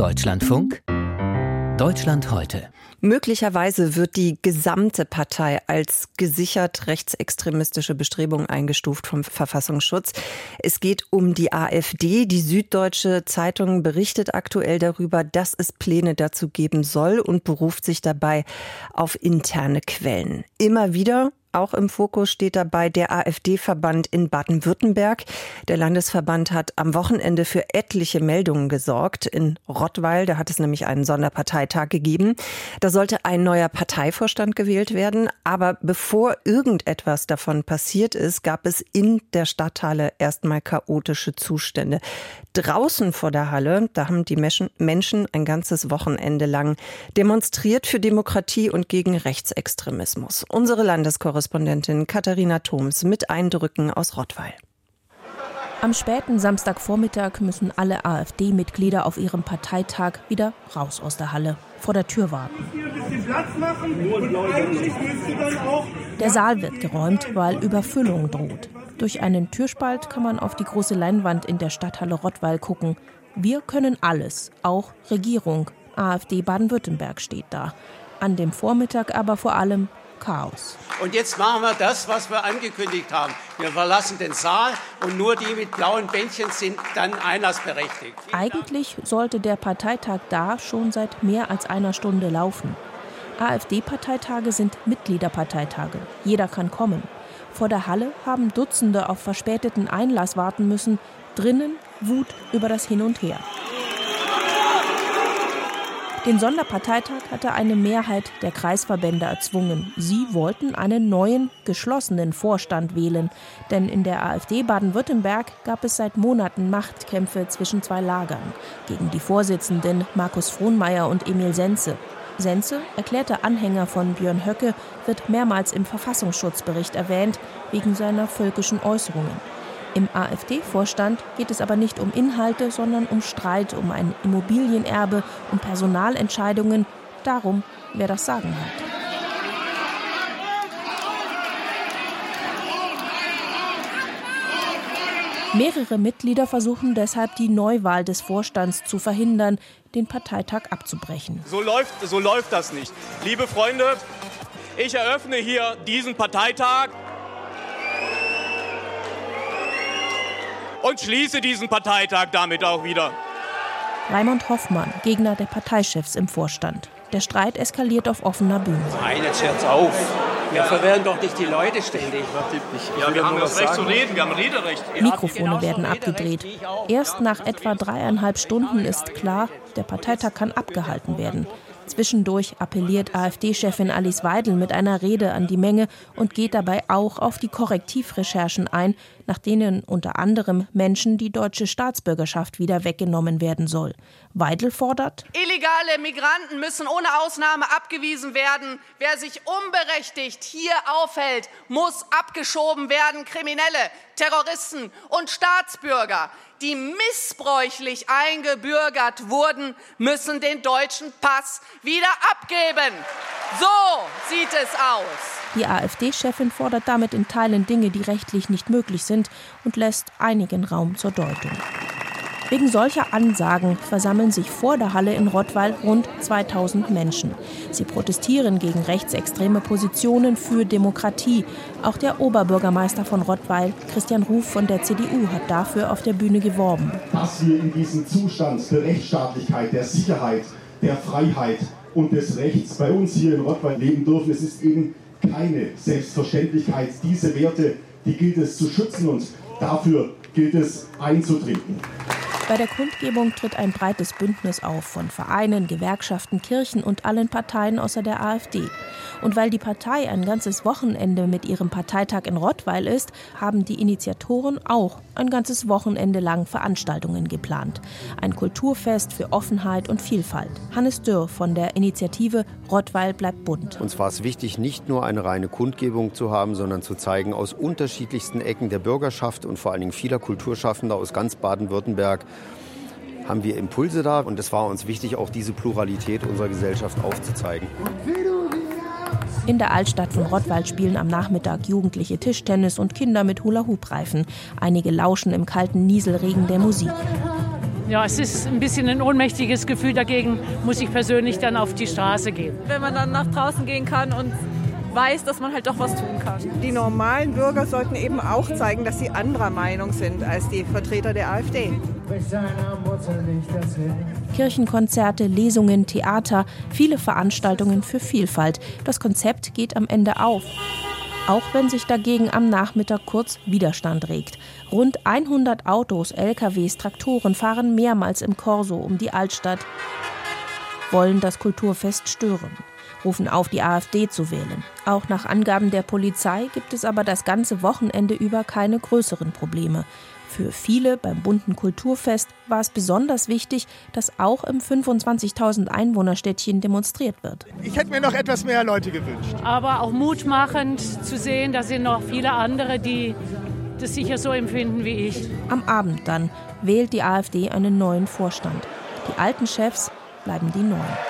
Deutschlandfunk Deutschland heute. Möglicherweise wird die gesamte Partei als gesichert rechtsextremistische Bestrebung eingestuft vom Verfassungsschutz. Es geht um die AfD. Die Süddeutsche Zeitung berichtet aktuell darüber, dass es Pläne dazu geben soll und beruft sich dabei auf interne Quellen. Immer wieder auch im Fokus steht dabei der AfD-Verband in Baden-Württemberg. Der Landesverband hat am Wochenende für etliche Meldungen gesorgt. In Rottweil, da hat es nämlich einen Sonderparteitag gegeben. Da sollte ein neuer Parteivorstand gewählt werden. Aber bevor irgendetwas davon passiert ist, gab es in der Stadthalle erstmal chaotische Zustände. Draußen vor der Halle, da haben die Menschen ein ganzes Wochenende lang demonstriert für Demokratie und gegen Rechtsextremismus. Unsere Landeskorrespondentin Katharina Thoms mit Eindrücken aus Rottweil. Am späten Samstagvormittag müssen alle AfD-Mitglieder auf ihrem Parteitag wieder raus aus der Halle, vor der Tür warten. Der Saal wird geräumt, weil Überfüllung droht. Durch einen Türspalt kann man auf die große Leinwand in der Stadthalle Rottweil gucken. Wir können alles, auch Regierung. AfD Baden-Württemberg steht da. An dem Vormittag aber vor allem Chaos. Und jetzt machen wir das, was wir angekündigt haben. Wir verlassen den Saal und nur die mit blauen Bändchen sind dann einlassberechtigt. Eigentlich sollte der Parteitag da schon seit mehr als einer Stunde laufen. AfD-Parteitage sind Mitgliederparteitage. Jeder kann kommen. Vor der Halle haben Dutzende auf verspäteten Einlass warten müssen. Drinnen Wut über das Hin und Her. Den Sonderparteitag hatte eine Mehrheit der Kreisverbände erzwungen. Sie wollten einen neuen, geschlossenen Vorstand wählen. Denn in der AfD Baden-Württemberg gab es seit Monaten Machtkämpfe zwischen zwei Lagern. Gegen die Vorsitzenden Markus Frohnmeier und Emil Senze. Sense, erklärter Anhänger von Björn Höcke, wird mehrmals im Verfassungsschutzbericht erwähnt, wegen seiner völkischen Äußerungen. Im AfD-Vorstand geht es aber nicht um Inhalte, sondern um Streit um ein Immobilienerbe, um Personalentscheidungen, darum, wer das Sagen hat. Mehrere Mitglieder versuchen deshalb, die Neuwahl des Vorstands zu verhindern, den Parteitag abzubrechen. So läuft, so läuft das nicht. Liebe Freunde, ich eröffne hier diesen Parteitag und schließe diesen Parteitag damit auch wieder. Raimund Hoffmann, Gegner der Parteichefs im Vorstand. Der Streit eskaliert auf offener Bühne. Nein, jetzt hört's auf. Wir verwehren doch nicht die Leute ständig. Ja, wir haben das Recht zu reden, wir haben Rederecht. Mikrofone werden abgedreht. Erst nach etwa dreieinhalb Stunden ist klar, der Parteitag kann abgehalten werden. Zwischendurch appelliert AfD-Chefin Alice Weidel mit einer Rede an die Menge und geht dabei auch auf die Korrektivrecherchen ein, nach denen unter anderem Menschen die deutsche Staatsbürgerschaft wieder weggenommen werden soll. Weidel fordert, Illegale Migranten müssen ohne Ausnahme abgewiesen werden. Wer sich unberechtigt hier aufhält, muss abgeschoben werden. Kriminelle, Terroristen und Staatsbürger die missbräuchlich eingebürgert wurden, müssen den deutschen Pass wieder abgeben. So sieht es aus. Die AfD-Chefin fordert damit in Teilen Dinge, die rechtlich nicht möglich sind und lässt einigen Raum zur Deutung. Wegen solcher Ansagen versammeln sich vor der Halle in Rottweil rund 2000 Menschen. Sie protestieren gegen rechtsextreme Positionen für Demokratie. Auch der Oberbürgermeister von Rottweil, Christian Ruf von der CDU, hat dafür auf der Bühne geworben. Dass wir in diesem Zustand der Rechtsstaatlichkeit, der Sicherheit, der Freiheit und des Rechts bei uns hier in Rottweil leben dürfen, es ist eben keine Selbstverständlichkeit. Diese Werte, die gilt es zu schützen und dafür gilt es einzutreten. Bei der Kundgebung tritt ein breites Bündnis auf von Vereinen, Gewerkschaften, Kirchen und allen Parteien außer der AfD. Und weil die Partei ein ganzes Wochenende mit ihrem Parteitag in Rottweil ist, haben die Initiatoren auch ein ganzes Wochenende lang Veranstaltungen geplant. Ein Kulturfest für Offenheit und Vielfalt. Hannes Dürr von der Initiative Rottweil bleibt bunt. Uns war es wichtig, nicht nur eine reine Kundgebung zu haben, sondern zu zeigen, aus unterschiedlichsten Ecken der Bürgerschaft und vor allen Dingen vieler Kulturschaffender aus ganz Baden-Württemberg haben wir Impulse da und es war uns wichtig, auch diese Pluralität unserer Gesellschaft aufzuzeigen. In der Altstadt von Rottweil spielen am Nachmittag Jugendliche Tischtennis und Kinder mit Hula-Hoop-Reifen. Einige lauschen im kalten Nieselregen der Musik. Ja, es ist ein bisschen ein ohnmächtiges Gefühl. Dagegen muss ich persönlich dann auf die Straße gehen. Wenn man dann nach draußen gehen kann und weiß, dass man halt doch was tun kann. Die normalen Bürger sollten eben auch zeigen, dass sie anderer Meinung sind als die Vertreter der AfD. Kirchenkonzerte, Lesungen, Theater, viele Veranstaltungen für Vielfalt. Das Konzept geht am Ende auf. Auch wenn sich dagegen am Nachmittag kurz Widerstand regt. Rund 100 Autos, LKWs, Traktoren fahren mehrmals im Korso um die Altstadt, wollen das Kulturfest stören rufen auf, die AfD zu wählen. Auch nach Angaben der Polizei gibt es aber das ganze Wochenende über keine größeren Probleme. Für viele beim bunten Kulturfest war es besonders wichtig, dass auch im 25.000 Einwohnerstädtchen demonstriert wird. Ich hätte mir noch etwas mehr Leute gewünscht. Aber auch mutmachend zu sehen, da sind noch viele andere, die das sicher so empfinden wie ich. Am Abend dann wählt die AfD einen neuen Vorstand. Die alten Chefs bleiben die neuen.